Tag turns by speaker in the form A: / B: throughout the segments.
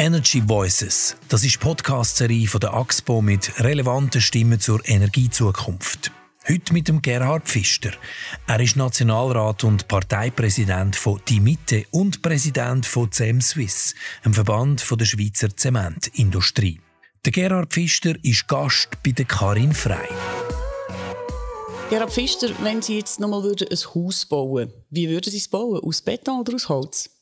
A: Energy Voices. Das ist die Podcast-Serie von der AXPO mit relevanten Stimmen zur Energiezukunft. Heute mit dem Gerhard Pfister. Er ist Nationalrat und Parteipräsident von Die Mitte und Präsident von CEM Suisse, einem Verband der Schweizer Zementindustrie. Der Gerhard Pfister ist Gast bei der Karin Frei.
B: Gerhard Pfister, wenn Sie jetzt nochmal ein Haus bauen würden, wie würden Sie es bauen? Aus Beton oder aus Holz?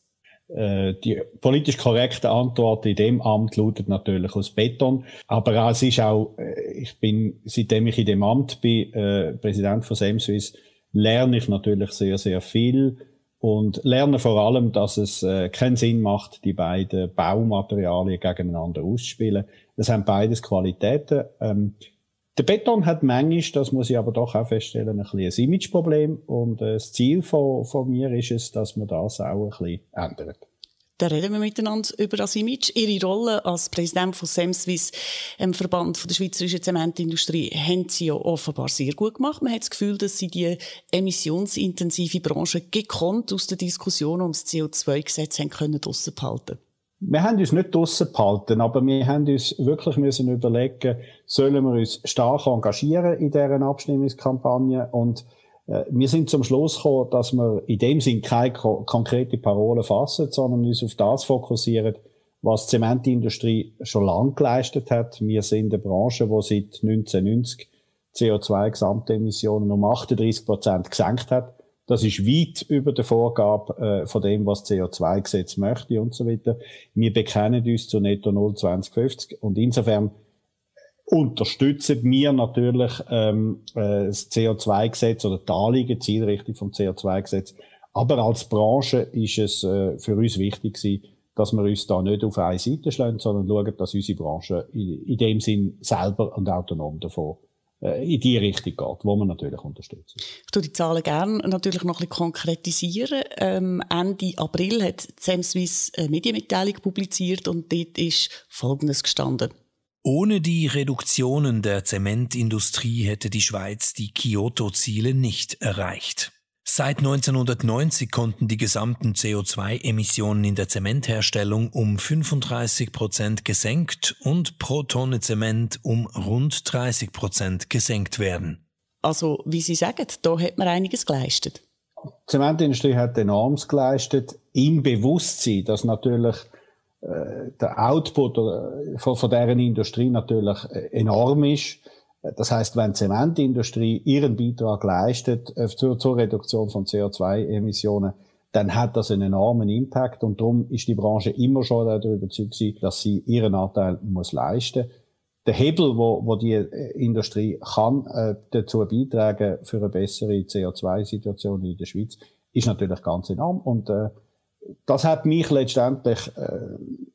C: Äh, die politisch korrekte Antwort in dem Amt lautet natürlich aus Beton. Aber es ist auch, äh, ich bin, seitdem ich in dem Amt bin, äh, Präsident von Semswiss, lerne ich natürlich sehr, sehr viel und lerne vor allem, dass es äh, keinen Sinn macht, die beiden Baumaterialien gegeneinander auszuspielen. Das haben beides Qualitäten. Ähm, der Beton hat manchmal, das muss ich aber doch auch feststellen, ein bisschen ein Imageproblem. Und äh, das Ziel von, von mir ist es, dass man das auch ein bisschen ändert.
B: Da reden wir miteinander über das Image. Ihre Rolle als Präsident von Semswiss, dem Verband von der schweizerischen Zementindustrie, haben Sie ja offenbar sehr gut gemacht. Man hat das Gefühl, dass Sie die emissionsintensive Branche gekonnt aus der Diskussion ums CO2-Gesetz haben können draussen behalten
C: wir haben uns nicht draussen behalten, aber wir haben uns wirklich müssen überlegen, sollen wir uns stark engagieren in deren Abstimmungskampagne und äh, wir sind zum Schluss gekommen, dass wir in dem Sinn keine ko konkrete Parole fassen, sondern uns auf das fokussieren, was die Zementindustrie schon lange geleistet hat. Wir sind eine Branche, die seit 1990 CO2-Gesamtemissionen um 38 Prozent gesenkt hat. Das ist weit über der Vorgabe äh, von dem, was CO2-Gesetz möchte und so weiter. Wir bekennen uns zu Netto 0 2050 und insofern unterstützen wir natürlich ähm, äh, das CO2-Gesetz oder die Anliegen, Zielrichtung vom CO2-Gesetz. Aber als Branche ist es äh, für uns wichtig gewesen, dass wir uns da nicht auf eine Seite schlagen, sondern schauen, dass unsere Branche in, in dem Sinn selber und autonom davon äh, in die Richtung geht, wo man natürlich unterstützt.
B: Ich tue die Zahlen gerne natürlich noch ein bisschen konkretisieren. Ähm, Ende April hat Sam Swiss eine Medienmitteilung publiziert und dort ist Folgendes gestanden.
A: Ohne die Reduktionen der Zementindustrie hätte die Schweiz die Kyoto-Ziele nicht erreicht. Seit 1990 konnten die gesamten CO2-Emissionen in der Zementherstellung um 35 Prozent gesenkt und pro Tonne Zement um rund 30 Prozent gesenkt werden.
B: Also, wie Sie sagen, da hat man einiges geleistet.
C: Die Zementindustrie hat enormes geleistet, im Bewusstsein, dass natürlich äh, der Output äh, von, von deren Industrie natürlich äh, enorm ist das heißt, wenn die Zementindustrie ihren Beitrag leistet äh, zur, zur Reduktion von CO2-Emissionen, dann hat das einen enormen Impact und darum ist die Branche immer schon darüber überzeugt, dass sie ihren Anteil muss leisten. Der Hebel, wo, wo die äh, Industrie kann äh, dazu beitragen für eine bessere CO2-Situation in der Schweiz, ist natürlich ganz enorm und äh, das hat mich letztendlich äh,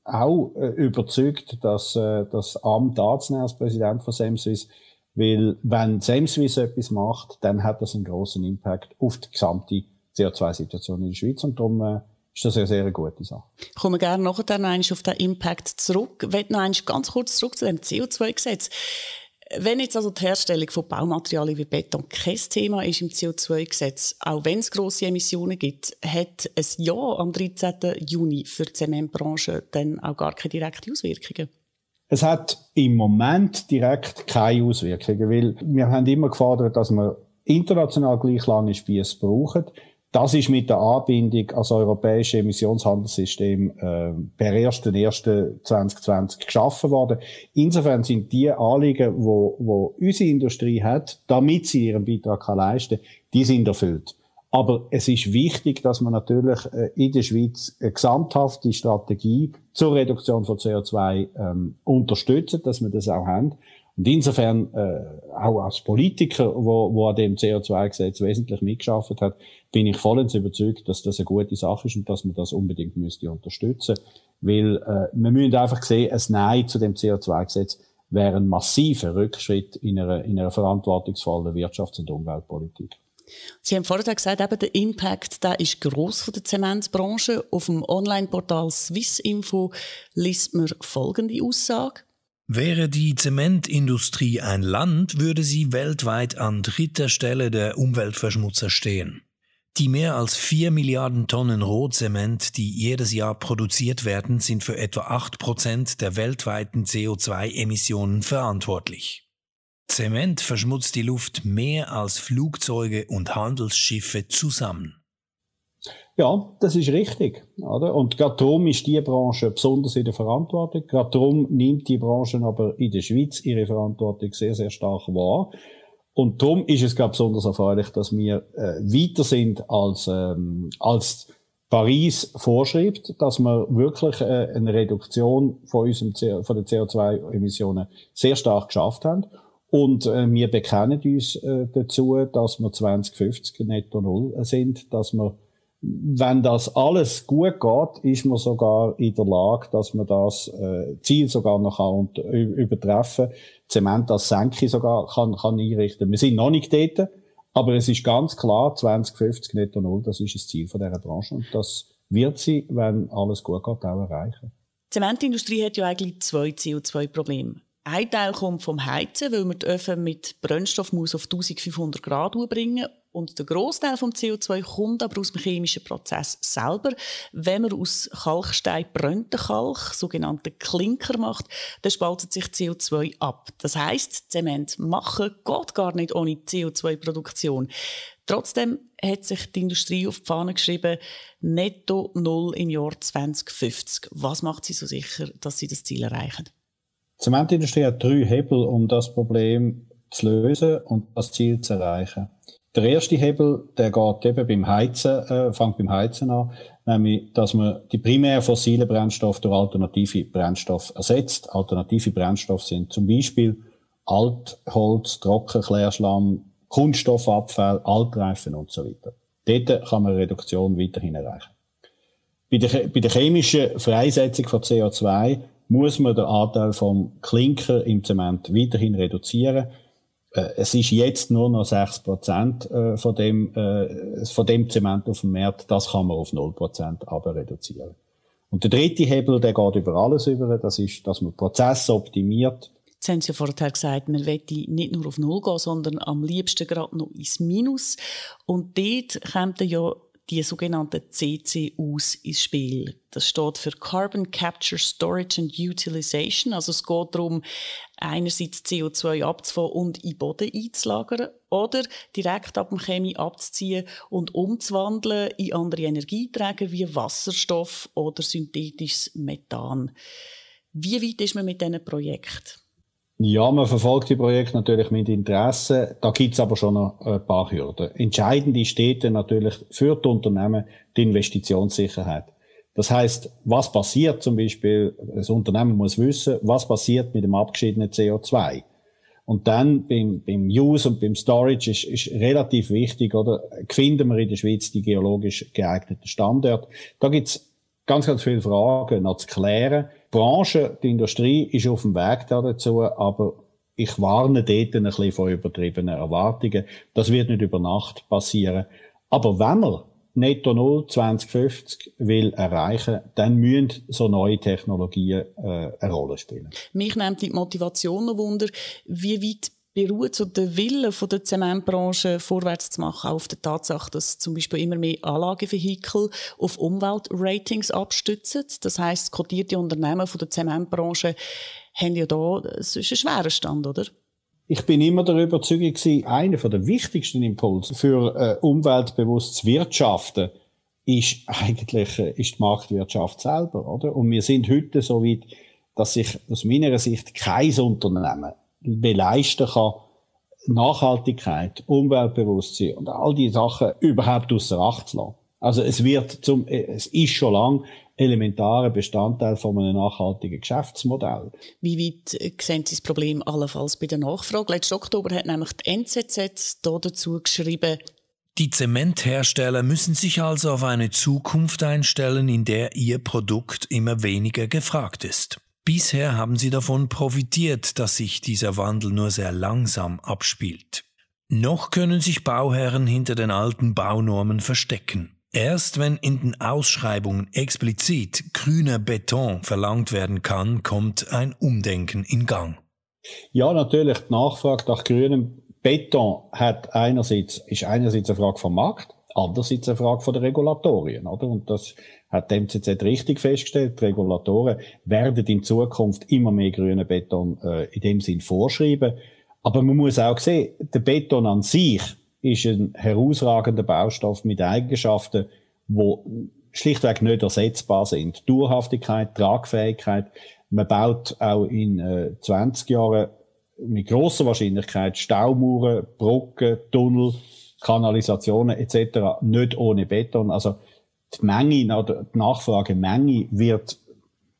C: auch äh, überzeugt, dass äh, das Amt als Präsident von Semswiss weil wenn Semswiss etwas macht, dann hat das einen großen Impact auf die gesamte CO2-Situation in der Schweiz und darum äh, ist das eine sehr gute Sache.
B: Ich komme gerne nachher noch auf den Impact zurück. Ich will noch ganz kurz zurück zu dem CO2-Gesetz. Wenn jetzt also die Herstellung von Baumaterialien wie Beton kein Thema ist im CO2-Gesetz, auch wenn es grosse Emissionen gibt, hat ein Ja am 13. Juni für die Zementbranche dann auch gar keine direkten Auswirkungen?
C: Es hat im Moment direkt keine Auswirkungen, weil wir haben immer gefordert, dass wir international gleich lange Spieße brauchen. Das ist mit der Anbindung als europäisches Emissionshandelssystem äh, per 1.1.2020 geschaffen worden. Insofern sind die Anliegen, wo, wo unsere Industrie hat, damit sie ihren Beitrag kann leisten kann, die sind erfüllt. Aber es ist wichtig, dass man natürlich äh, in der Schweiz eine gesamthafte Strategie zur Reduktion von CO2 ähm, unterstützt, dass wir das auch haben. Und insofern, äh, auch als Politiker, wo, wo an dem CO2-Gesetz wesentlich mitgeschafft hat, bin ich vollends überzeugt, dass das eine gute Sache ist und dass man das unbedingt müsste unterstützen. Weil äh, wir müssen einfach sehen, ein Nein zu dem CO2-Gesetz wäre ein massiver Rückschritt in einer, in einer verantwortungsvollen Wirtschafts- und Umweltpolitik.
B: Sie haben vorher gesagt, eben der Impact der ist gross von der Zementbranche. Auf dem Online-Portal Swissinfo liest man folgende Aussage.
A: Wäre die Zementindustrie ein Land, würde sie weltweit an dritter Stelle der Umweltverschmutzer stehen. Die mehr als 4 Milliarden Tonnen Rohzement, die jedes Jahr produziert werden, sind für etwa 8 Prozent der weltweiten CO2-Emissionen verantwortlich. Zement verschmutzt die Luft mehr als Flugzeuge und Handelsschiffe zusammen.
C: Ja, das ist richtig. Oder? Und gerade darum ist die Branche besonders in der Verantwortung. Gerade darum nimmt die Branche aber in der Schweiz ihre Verantwortung sehr, sehr stark wahr. Und darum ist es, glaube besonders erfreulich, dass wir äh, weiter sind als, ähm, als Paris vorschreibt, dass wir wirklich äh, eine Reduktion von, unserem von den CO2-Emissionen sehr stark geschafft haben. Und äh, wir bekennen uns äh, dazu, dass wir 2050 netto null sind, dass wir wenn das alles gut geht, ist man sogar in der Lage, dass man das äh, Ziel sogar noch kann übertreffen Zement als Senke sogar kann, kann einrichten. Wir sind noch nicht dort, aber es ist ganz klar, 2050 netto null, das ist das Ziel von dieser Branche und das wird sie, wenn alles gut geht, auch erreichen.
B: Die Zementindustrie hat ja eigentlich zwei CO2-Probleme. Ein Teil kommt vom Heizen, weil man die Öfen mit Brennstoff muss auf 1500 Grad bringen und der Großteil vom CO2 kommt aber aus dem chemischen Prozess selber. Wenn man aus Kalkstein brennten Kalk, sogenannten Klinker macht, dann spaltet sich CO2 ab. Das heißt, Zement machen geht gar nicht ohne CO2-Produktion. Trotzdem hat sich die Industrie auf die Fahne geschrieben, netto null im Jahr 2050. Was macht sie so sicher, dass sie das Ziel erreichen?
C: Die Zementindustrie hat drei Hebel, um das Problem zu lösen und das Ziel zu erreichen. Der erste Hebel, der geht eben beim Heizen, äh, fängt beim Heizen an, nämlich, dass man die primär fossilen Brennstoffe durch alternative Brennstoffe ersetzt. Alternative Brennstoffe sind zum Beispiel Altholz, Trockenklärschlamm, Kunststoffabfall, Altreifen und so weiter. Dort kann man eine Reduktion weiterhin erreichen. Bei der, bei der chemischen Freisetzung von CO2 muss man den Anteil vom Klinker im Zement weiterhin reduzieren äh, es ist jetzt nur noch 6% äh, von dem, äh, von dem Zement auf dem Markt. Das kann man auf 0% aber reduzieren. Und der dritte Hebel, der geht über alles über. Das ist, dass man Prozesse optimiert.
B: Jetzt haben Sie ja vorher gesagt, man will nicht nur auf Null gehen, sondern am liebsten gerade noch ins Minus. Und dort kommt ja die sogenannten CCUs ins Spiel. Das steht für Carbon Capture, Storage and Utilization. Also es geht darum, einerseits CO2 abzufangen und in den Boden einzulagern oder direkt ab dem Chemie abzuziehen und umzuwandeln in andere Energieträger wie Wasserstoff oder synthetisches Methan. Wie weit ist man mit diesen Projekten?
C: Ja, man verfolgt die Projekte natürlich mit Interesse. Da gibt's aber schon noch ein paar Hürden. Entscheidend ist dort natürlich für die Unternehmen die Investitionssicherheit. Das heißt, was passiert zum Beispiel, das Unternehmen muss wissen, was passiert mit dem abgeschiedenen CO2. Und dann beim, beim Use und beim Storage ist, ist relativ wichtig, oder finden wir in der Schweiz die geologisch geeigneten Standorte. Da gibt's ganz, ganz viele Fragen noch zu klären. Branche, die Industrie ist auf dem Weg dazu, aber ich warne dort ein bisschen von übertriebenen Erwartungen. Das wird nicht über Nacht passieren. Aber wenn man Netto Null 2050 will erreichen, dann müssen so neue Technologien äh, eine Rolle spielen.
B: Mich nimmt die Motivation noch Wunder, wie weit beruht so der Wille von der Zementbranche vorwärts zu machen auf der Tatsache, dass zum Beispiel immer mehr Anlagevehikel auf Umweltratings abstützen. Das heißt, kotierte Unternehmen von der Zementbranche haben ja da, es ist ein schwerer Stand, oder?
C: Ich bin immer der Überzeugung einer der wichtigsten Impulse für äh, umweltbewusstes Wirtschaften ist eigentlich äh, ist die Marktwirtschaft selber, oder? Und wir sind heute so weit, dass sich aus meiner Sicht kein Unternehmen beleisten kann, Nachhaltigkeit, Umweltbewusstsein und all die Sachen überhaupt außer Acht zu lassen. Also es wird zum, es ist schon lang elementarer Bestandteil von einem nachhaltigen Geschäftsmodell.
B: Wie weit äh, sehen Sie das Problem allenfalls bei der Nachfrage? Letzten Oktober hat nämlich die NZZ dazu geschrieben,
A: die Zementhersteller müssen sich also auf eine Zukunft einstellen, in der ihr Produkt immer weniger gefragt ist. Bisher haben sie davon profitiert, dass sich dieser Wandel nur sehr langsam abspielt. Noch können sich Bauherren hinter den alten Baunormen verstecken. Erst wenn in den Ausschreibungen explizit grüner Beton verlangt werden kann, kommt ein Umdenken in Gang.
C: Ja, natürlich, die Nachfrage nach grünem Beton hat einerseits, ist einerseits eine Frage vom Markt, andererseits eine Frage der Regulatorien, oder? Und das hat die MCZ richtig festgestellt. Die Regulatoren werden in Zukunft immer mehr grünen Beton äh, in dem Sinn vorschreiben. Aber man muss auch sehen, der Beton an sich ist ein herausragender Baustoff mit Eigenschaften, wo schlichtweg nicht ersetzbar sind. Dauerhaftigkeit, Tragfähigkeit. Man baut auch in äh, 20 Jahren mit großer Wahrscheinlichkeit Staumauern, Brücken, Tunnel, Kanalisationen etc. nicht ohne Beton. Also die Menge die Nachfragemenge wird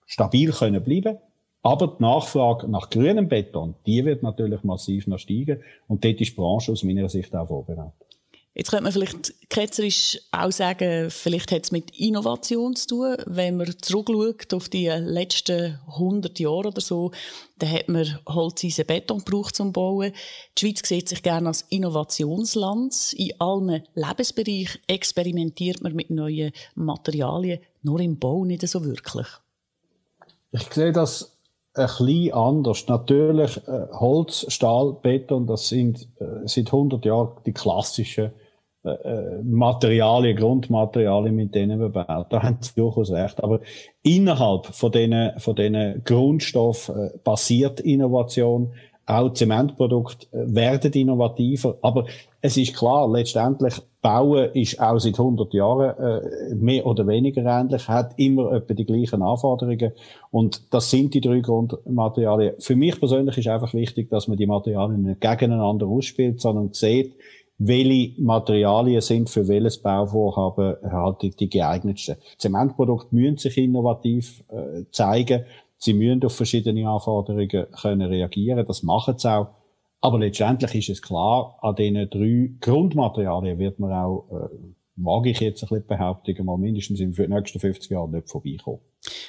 C: stabil können bleiben. Aber die Nachfrage nach grünem Beton, die wird natürlich massiv noch steigen. Und dort ist die Branche aus meiner Sicht auch vorbereitet.
B: Jetzt könnte man vielleicht ketzerisch auch sagen, vielleicht hat es mit Innovation zu tun. Wenn man zurückschaut auf die letzten 100 Jahre oder so, dann hat man Holzeisen Beton gebraucht zum Bauen. Die Schweiz sieht sich gerne als Innovationsland. In allen Lebensbereichen experimentiert man mit neuen Materialien, nur im Bau nicht so wirklich.
C: Ich sehe das ein bisschen anders. Natürlich, äh, Holz, Stahl, Beton, das sind äh, seit 100 Jahren die klassischen Materialien, Grundmaterialien, mit denen wir bauen. Da haben Sie durchaus recht. Aber innerhalb von diesen, von diesen Grundstoff äh, basiert Innovation. Auch Zementprodukte äh, werden innovativer. Aber es ist klar, letztendlich Bauen ist auch seit 100 Jahren äh, mehr oder weniger ähnlich, hat immer etwa die gleichen Anforderungen und das sind die drei Grundmaterialien. Für mich persönlich ist einfach wichtig, dass man die Materialien nicht gegeneinander ausspielt, sondern sieht, welche Materialien sind für welches Bauvorhaben halt die, geeignetsten. Zementprodukte müssen sich innovativ äh, zeigen. Sie müssen auf verschiedene Anforderungen können reagieren. Das machen sie auch. Aber letztendlich ist es klar, an diesen drei Grundmaterialien wird man auch, äh, mag ich jetzt ein bisschen behaupten, mal mindestens in den nächsten 50 Jahren nicht vorbeikommen.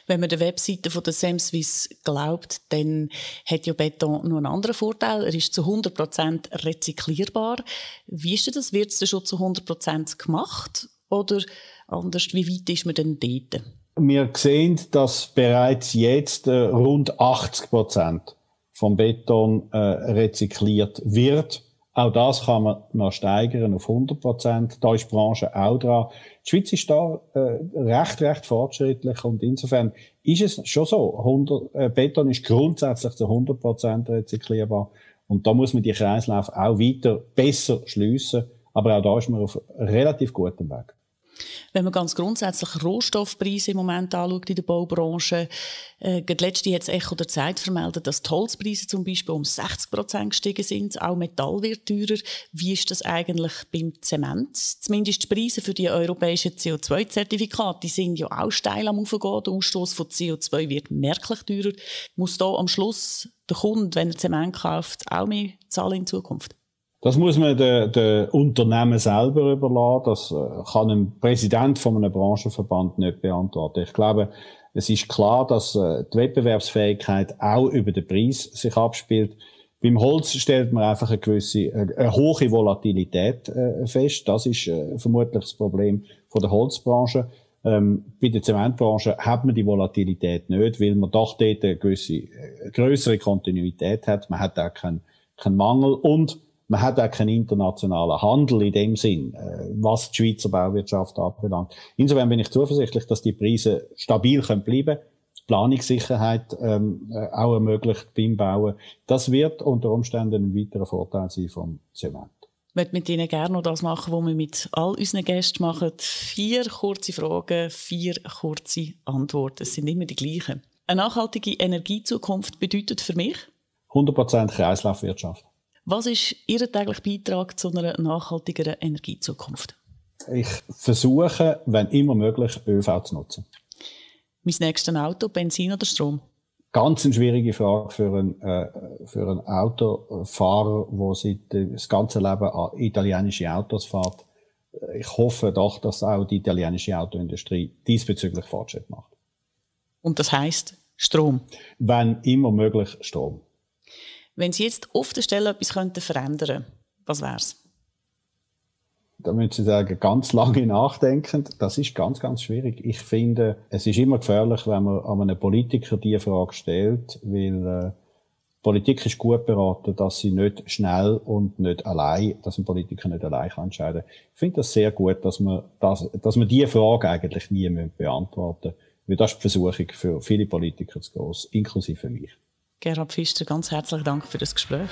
B: Wenn man der Webseite von der Semswiss glaubt, dann hat ja Beton nur einen anderen Vorteil. Er ist zu 100% rezyklierbar. Wie ist das? Wird es denn schon zu 100% gemacht? Oder anders, wie weit ist man denn dort?
C: Wir sehen, dass bereits jetzt äh, rund 80% vom Beton äh, rezykliert wird. Auch das kann man noch steigern auf 100 Prozent. Da ist die Branche auch dran. Die Schweiz ist da äh, recht, recht fortschrittlich und insofern ist es schon so. 100, äh, Beton ist grundsätzlich zu 100 Prozent rezyklierbar und da muss man die Kreislauf auch weiter besser schliessen. Aber auch da ist man auf relativ gutem Weg.
B: Wenn man ganz grundsätzlich Rohstoffpreise im Moment anschaut in der Baubranche, äh, letzte hat das Echo der Zeit vermeldet, dass die Holzpreise zum Beispiel um 60 Prozent gestiegen sind. Auch Metall wird teurer. Wie ist das eigentlich beim Zement? Zumindest die Preise für die europäischen CO2-Zertifikate, sind ja auch steil am Aufgehen. Der Ausstoß von CO2 wird merklich teurer. Muss da am Schluss der Kunde, wenn er Zement kauft, auch mehr zahlen in Zukunft?
C: Das muss man den, den Unternehmen selber überlassen. Das äh, kann ein Präsident von einem Branchenverband nicht beantworten. Ich glaube, es ist klar, dass äh, die Wettbewerbsfähigkeit auch über den Preis sich abspielt. Beim Holz stellt man einfach eine gewisse, äh, eine hohe Volatilität fest. Das ist vermutlich das Problem von der Holzbranche. Ähm, bei der Zementbranche hat man die Volatilität nicht, weil man doch dort eine gewisse, größere Kontinuität hat. Man hat auch keinen, keinen Mangel und man hat auch keinen internationalen Handel in dem Sinn, äh, was die Schweizer Bauwirtschaft anbelangt. Insofern bin ich zuversichtlich, dass die Preise stabil können bleiben Planungssicherheit ähm, äh, auch ermöglicht beim Bauen. Das wird unter Umständen ein weiterer Vorteil sein vom Zement.
B: Ich möchte mit Ihnen gerne noch das machen, was wir mit all unseren Gästen machen. Vier kurze Fragen, vier kurze Antworten. Es sind immer die gleichen. Eine nachhaltige Energiezukunft bedeutet für mich?
C: 100% Kreislaufwirtschaft.
B: Was ist Ihr täglicher Beitrag zu einer nachhaltigeren Energiezukunft?
C: Ich versuche, wenn immer möglich, ÖV zu nutzen.
B: Mein nächstes Auto, Benzin oder Strom?
C: Ganz eine schwierige Frage für einen, äh, für einen Autofahrer, der seit das ganze Leben an italienische Autos fährt. Ich hoffe doch, dass auch die italienische Autoindustrie diesbezüglich Fortschritt macht.
B: Und das heißt Strom?
C: Wenn immer möglich Strom.
B: Wenn Sie jetzt auf der Stelle etwas könnten verändern was wäre es?
C: Da müssen Sie sagen, ganz lange nachdenken. Das ist ganz, ganz schwierig. Ich finde, es ist immer gefährlich, wenn man an einen Politiker diese Frage stellt, weil äh, Politik ist gut beraten, dass sie nicht schnell und nicht allein, dass ein Politiker nicht allein kann entscheiden kann. Ich finde das sehr gut, dass man, das, dass man diese Frage eigentlich nie beantworten müssen. Weil das ist die Versuchung für viele Politiker zu groß, inklusive mich.
B: Gerhard Pfister, ganz herzlichen Dank für das Gespräch.